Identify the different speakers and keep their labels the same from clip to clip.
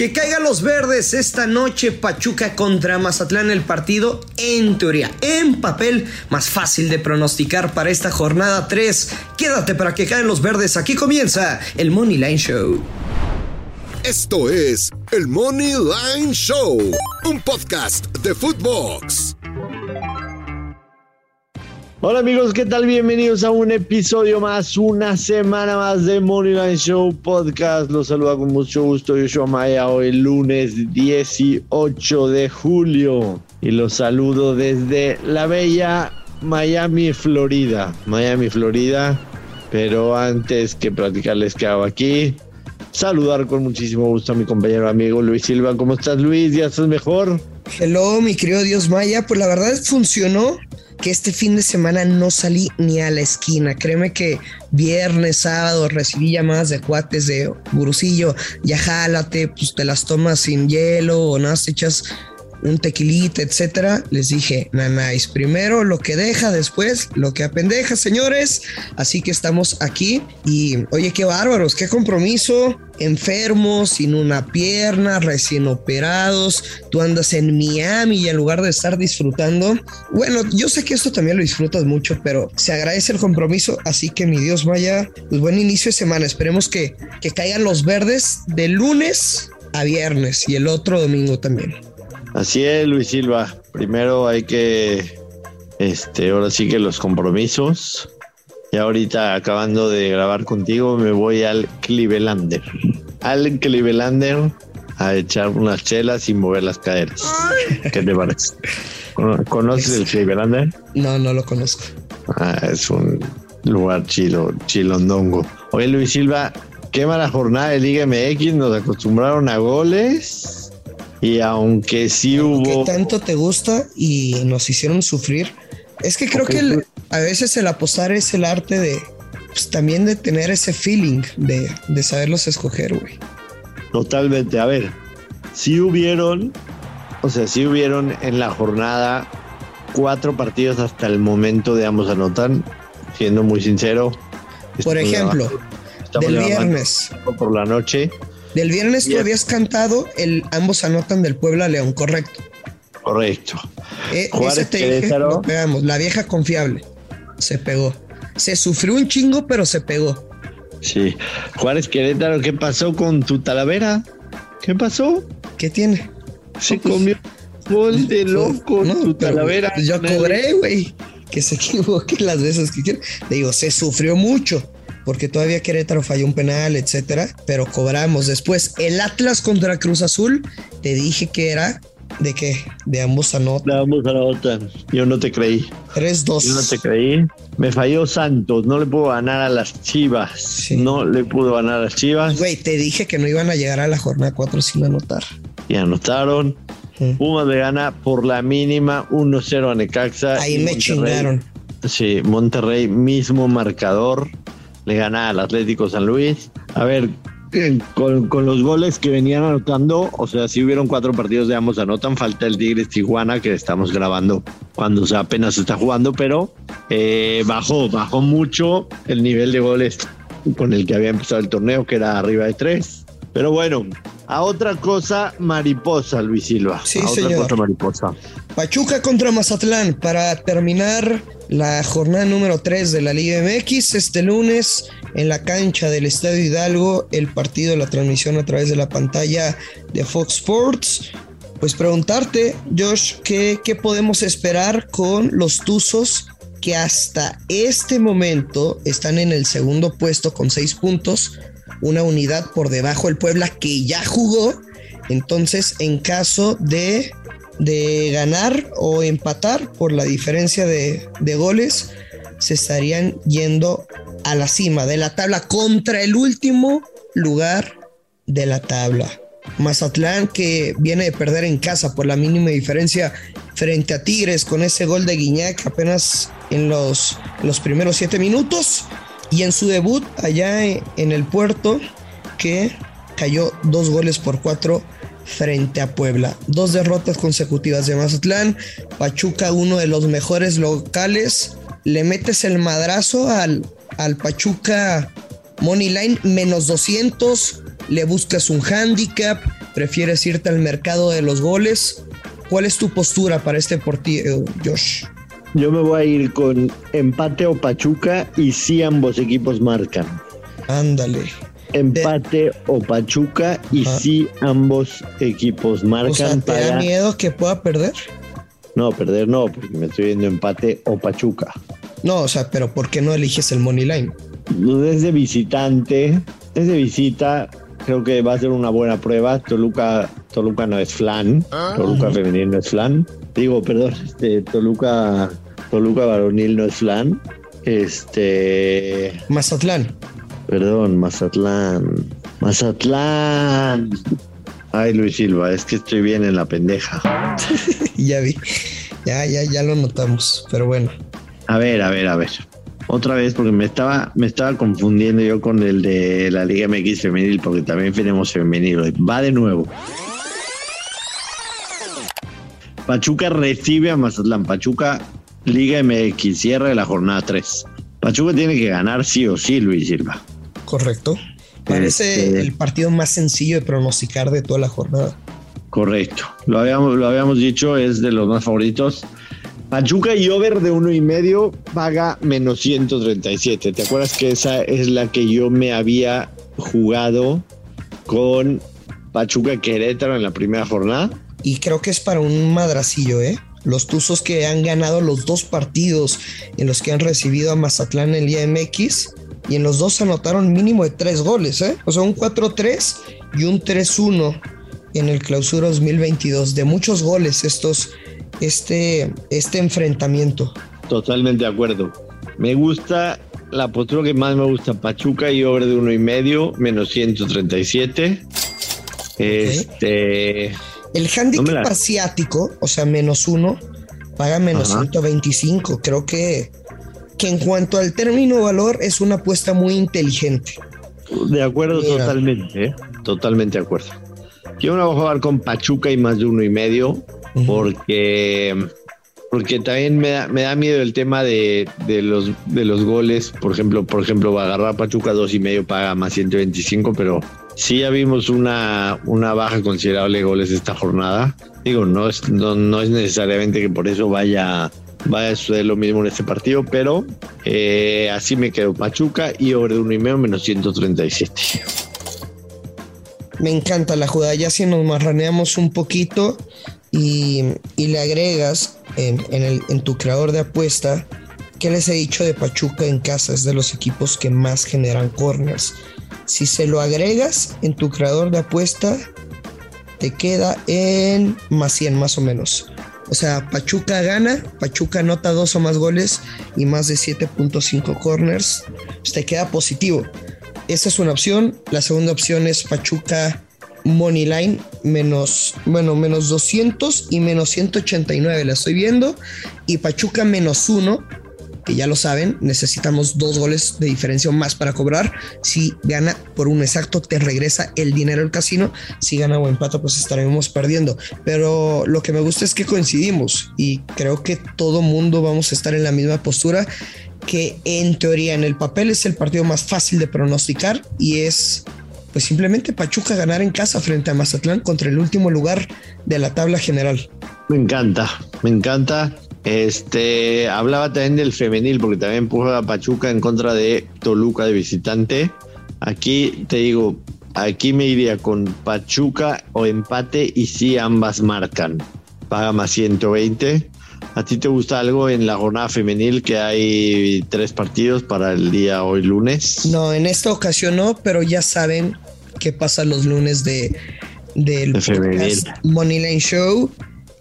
Speaker 1: Que caigan los verdes esta noche Pachuca contra Mazatlán el partido en teoría, en papel, más fácil de pronosticar para esta jornada 3. Quédate para que caigan los verdes, aquí comienza el Money Line Show.
Speaker 2: Esto es el Money Line Show, un podcast de Footbox.
Speaker 3: Hola amigos, ¿qué tal? Bienvenidos a un episodio más, una semana más de Moneyline Show Podcast. Los saluda con mucho gusto Yoshua Maya hoy lunes 18 de julio y los saludo desde la bella Miami, Florida. Miami, Florida. Pero antes que platicarles qué hago aquí, saludar con muchísimo gusto a mi compañero amigo Luis Silva. ¿Cómo estás Luis? ¿Ya estás mejor?
Speaker 1: Hello, mi querido Dios Maya. Pues la verdad funcionó que este fin de semana no salí ni a la esquina. Créeme que viernes, sábado recibí llamadas de cuates de Burucillo, ya jálate, pues te las tomas sin hielo o nada, te echas un tequilita, etcétera, les dije, nanáis, primero lo que deja, después lo que apendeja, señores. Así que estamos aquí y, oye, qué bárbaros, qué compromiso, enfermos, sin una pierna, recién operados, tú andas en Miami y en lugar de estar disfrutando, bueno, yo sé que esto también lo disfrutas mucho, pero se agradece el compromiso, así que mi Dios vaya, pues buen inicio de semana, esperemos que, que caigan los verdes de lunes a viernes y el otro domingo también.
Speaker 3: Así es, Luis Silva. Primero hay que, este, ahora sí que los compromisos. Y ahorita acabando de grabar contigo, me voy al Clevelander. Al Clevelander a echar unas chelas y mover las caderas. ¿Qué te parece? ¿Conoces el Clevelander?
Speaker 1: No, no lo conozco.
Speaker 3: Ah, es un lugar chilo, chilondongo. Oye, Luis Silva, qué mala jornada de Liga MX. Nos acostumbraron a goles y aunque sí hubo.
Speaker 1: Que tanto te gusta y nos hicieron sufrir. Es que creo que a veces el apostar es el arte de. Pues, también de tener ese feeling de, de saberlos escoger, güey.
Speaker 3: Totalmente. A ver, sí hubieron. O sea, sí hubieron en la jornada cuatro partidos hasta el momento de ambos anotan. Siendo muy sincero.
Speaker 1: Por ejemplo, del viernes.
Speaker 3: Por la noche
Speaker 1: del viernes tú habías cantado el ambos anotan del Puebla León, correcto.
Speaker 3: Correcto.
Speaker 1: Eh, ese te dije, pegamos. La vieja confiable. Se pegó. Se sufrió un chingo, pero se pegó.
Speaker 3: Sí. Juárez Querétaro, ¿qué pasó con tu talavera? ¿Qué pasó?
Speaker 1: ¿Qué tiene?
Speaker 3: Se comió gol de loco tu talavera.
Speaker 1: Yo cobré, güey. Que se equivoque las veces que quiera. Le digo, se sufrió mucho porque todavía Querétaro falló un penal, etcétera, pero cobramos. Después, el Atlas contra Cruz Azul, te dije que era de qué? De ambos anotan.
Speaker 3: De ambos anotan. Yo no te creí.
Speaker 1: 3-2.
Speaker 3: Yo no te creí. Me falló Santos. No le pudo ganar a las Chivas. No le pudo ganar a las Chivas.
Speaker 1: Güey, te dije que no iban a llegar a la jornada 4 sin anotar.
Speaker 3: Y anotaron. Pumas le gana por la mínima 1-0 a Necaxa.
Speaker 1: Ahí me chingaron.
Speaker 3: Sí, Monterrey mismo marcador le gana al Atlético San Luis. A ver, eh, con, los goles que venían anotando, o sea, si hubieron cuatro partidos de ambos anotan, falta el Tigres Tijuana que estamos grabando cuando se apenas está jugando, pero eh, bajó, bajó mucho el nivel de goles con el que había empezado el torneo, que era arriba de tres. Pero bueno, a otra cosa mariposa, Luis Silva.
Speaker 1: Sí,
Speaker 3: a
Speaker 1: otra cosa
Speaker 3: mariposa.
Speaker 1: Pachuca contra Mazatlán para terminar la jornada número 3 de la Liga MX. Este lunes en la cancha del Estadio Hidalgo, el partido, la transmisión a través de la pantalla de Fox Sports. Pues preguntarte, Josh, ¿qué, qué podemos esperar con los Tuzos que hasta este momento están en el segundo puesto con 6 puntos? Una unidad por debajo del Puebla que ya jugó. Entonces, en caso de de ganar o empatar por la diferencia de, goles, se estarían yendo a la cima de la tabla contra el último lugar de la tabla. Mazatlán que viene de perder en casa por la mínima diferencia frente a Tigres con ese gol de Guiñac apenas en los, en los primeros siete minutos y en su debut allá en el puerto que cayó dos goles por cuatro frente a Puebla. Dos derrotas consecutivas de Mazatlán. Pachuca, uno de los mejores locales. Le metes el madrazo al, al Pachuca Money Line menos 200. Le buscas un handicap. ¿Prefieres irte al mercado de los goles? ¿Cuál es tu postura para este partido, Josh?
Speaker 3: Yo me voy a ir con empate o Pachuca y si ambos equipos marcan.
Speaker 1: Ándale.
Speaker 3: Empate o Pachuca y si ambos equipos marcan. O sea,
Speaker 1: ¿te da miedo que pueda perder?
Speaker 3: No, perder no, porque me estoy viendo empate o Pachuca.
Speaker 1: No, o sea, pero ¿por qué no eliges el money line?
Speaker 3: Es de visitante, es de visita, creo que va a ser una buena prueba. Toluca, Toluca no es flan, Toluca femenil no es flan. Digo, perdón, este, Toluca, Toluca varonil no es flan. Este.
Speaker 1: Mazatlán.
Speaker 3: Perdón, Mazatlán. Mazatlán. Ay, Luis Silva, es que estoy bien en la pendeja.
Speaker 1: ya vi. Ya, ya, ya lo notamos. Pero bueno.
Speaker 3: A ver, a ver, a ver otra vez porque me estaba, me estaba confundiendo yo con el de la Liga MX femenil porque también tenemos femenil hoy. Va de nuevo. Pachuca recibe a Mazatlán. Pachuca Liga MX, cierre de la jornada 3. Pachuca tiene que ganar sí o sí, Luis Silva.
Speaker 1: Correcto. Parece este- el partido más sencillo de pronosticar de toda la jornada.
Speaker 3: Correcto. Lo habíamos, lo habíamos dicho, es de los más favoritos. Pachuca y over de uno y medio paga menos 137. ¿Te acuerdas que esa es la que yo me había jugado con Pachuca Querétaro en la primera jornada?
Speaker 1: Y creo que es para un madracillo, ¿eh? Los Tuzos que han ganado los dos partidos en los que han recibido a Mazatlán en el IMX y en los dos anotaron mínimo de tres goles, ¿eh? O sea, un 4-3 y un 3-1 en el clausura 2022. De muchos goles estos este, este enfrentamiento.
Speaker 3: Totalmente de acuerdo. Me gusta la postura que más me gusta, Pachuca y over de uno y medio, menos 137. Este.
Speaker 1: El handicap asiático, o sea, menos uno, paga menos 125. Creo que, que en cuanto al término valor, es una apuesta muy inteligente.
Speaker 3: De acuerdo, totalmente, ¿eh? totalmente de acuerdo. Yo me voy a jugar con Pachuca y más de uno y medio porque, porque también me da, me da miedo el tema de, los, de los goles. Por ejemplo, por ejemplo, va a agarrar Pachuca dos y medio, paga más 125, pero sí ya vimos una, una baja considerable de goles esta jornada. Digo, no es, no, es necesariamente que por eso vaya, vaya a suceder lo mismo en este partido, pero eh, así me quedo Pachuca y over de uno y medio menos 137.
Speaker 1: Me encanta la jugada, ya si nos marraneamos un poquito, y, le agregas en, en tu creador de apuesta, ¿qué les he dicho de Pachuca en casa? Es de los equipos que más generan corners. Si se lo agregas en tu creador de apuesta, te queda en más 100 más o menos. O sea, Pachuca gana, Pachuca anota dos o más goles y más de 7.5 corners. Pues te queda positivo. Esa es una opción. La segunda opción es Pachuca Money Line menos, bueno, menos 200 y menos 189 la estoy viendo. Y Pachuca menos 1, ya lo saben, necesitamos dos goles de diferencia más para cobrar. Si gana por un exacto, te regresa el dinero al casino. Si gana o empata, pues estaremos perdiendo. Pero lo que me gusta es que coincidimos y creo que todo mundo vamos a estar en la misma postura que en teoría en el papel es el partido más fácil de pronosticar y es pues simplemente Pachuca ganar en casa frente a Mazatlán contra el último lugar de la tabla general.
Speaker 3: Me encanta, me encanta. Este hablaba también del femenil, porque también a Pachuca en contra de Toluca de visitante. Aquí te digo, aquí me iría con Pachuca o empate y si ambas marcan. Paga más 120. ¿A ti te gusta algo en la jornada femenil que hay tres partidos para el día hoy lunes?
Speaker 1: No, en esta ocasión no, pero ya saben qué pasa los lunes de del podcast Moneyline Show.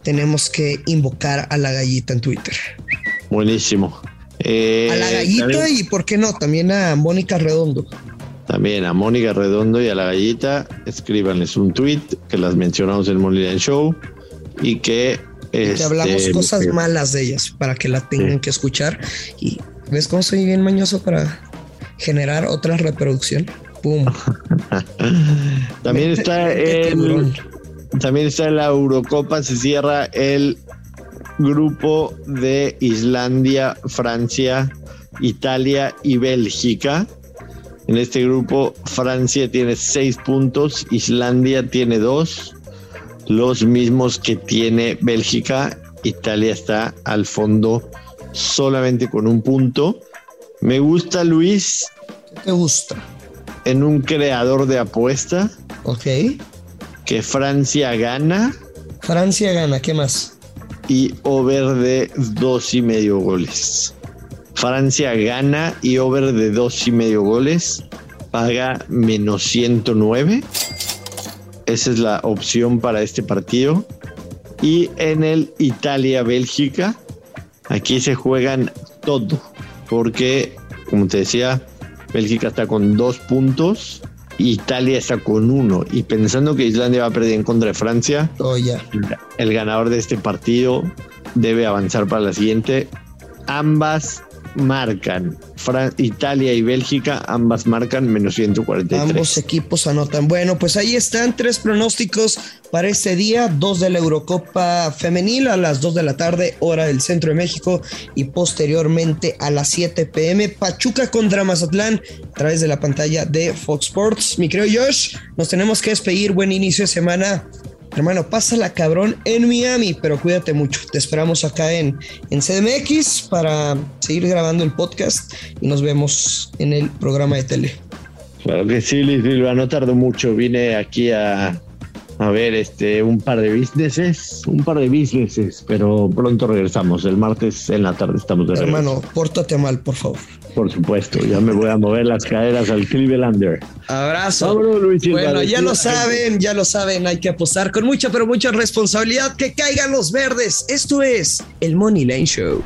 Speaker 1: Tenemos que invocar a la gallita en Twitter.
Speaker 3: Buenísimo.
Speaker 1: a la eh, gallita y, ¿por qué no? También a Mónica Redondo.
Speaker 3: También a Mónica Redondo y a la gallita, escríbanles un tweet que las mencionamos en Moneyline Show y que
Speaker 1: que hablamos este, cosas malas de ellas para que la tengan que escuchar. Y ves cómo soy bien mañoso para generar otra reproducción. Pum.
Speaker 3: también está el, también está en la Eurocopa, se cierra el grupo de Islandia, Francia, Italia y Bélgica. En este grupo, Francia tiene seis puntos, Islandia tiene dos, los mismos que tiene Bélgica. Italia está al fondo solamente con un punto. Me gusta Luis.
Speaker 1: ¿Qué te gusta?
Speaker 3: En un creador de apuesta.
Speaker 1: Ok.
Speaker 3: Que Francia gana.
Speaker 1: Francia gana, ¿qué más?
Speaker 3: Y over de dos y medio goles. Francia gana y over de dos y medio goles. Paga menos 109. Esa es la opción para este partido. Y en el Italia-Bélgica, aquí se juegan todo. Porque, como te decía, Bélgica está con dos puntos. Italia está con uno. Y pensando que Islandia va a perder en contra de Francia,
Speaker 1: oh,
Speaker 3: el ganador de este partido debe avanzar para la siguiente. Ambas marcan. Italia y Bélgica, ambas marcan menos 143.
Speaker 1: Ambos equipos anotan. Bueno, pues ahí están tres pronósticos para este día: dos de la Eurocopa Femenil a las 2 de la tarde, hora del centro de México, y posteriormente a las 7 pm, Pachuca contra Mazatlán, a través de la pantalla de Fox Sports. Mi creo Josh, nos tenemos que despedir. Buen inicio de semana Hermano, pásala cabrón en Miami, pero cuídate mucho. Te esperamos acá en, en CDMX para seguir grabando el podcast y nos vemos en el programa de tele.
Speaker 3: Claro que sí, Luis Silva, no tardó mucho. Vine aquí a, a ver este un par de businesses, un par de businesses, pero pronto regresamos. El martes en la tarde estamos de
Speaker 1: regreso. Hermano, pórtate mal, por favor.
Speaker 3: Por supuesto, ya me voy a mover las caderas al Clevelander.
Speaker 1: Abrazo. bueno, ya lo saben, ya lo saben, hay que apostar con mucha, pero mucha responsabilidad que caigan los verdes. Esto es el Money Line Show.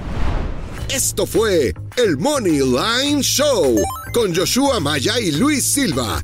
Speaker 2: Esto fue el Money Line Show con Joshua Maya y Luis Silva,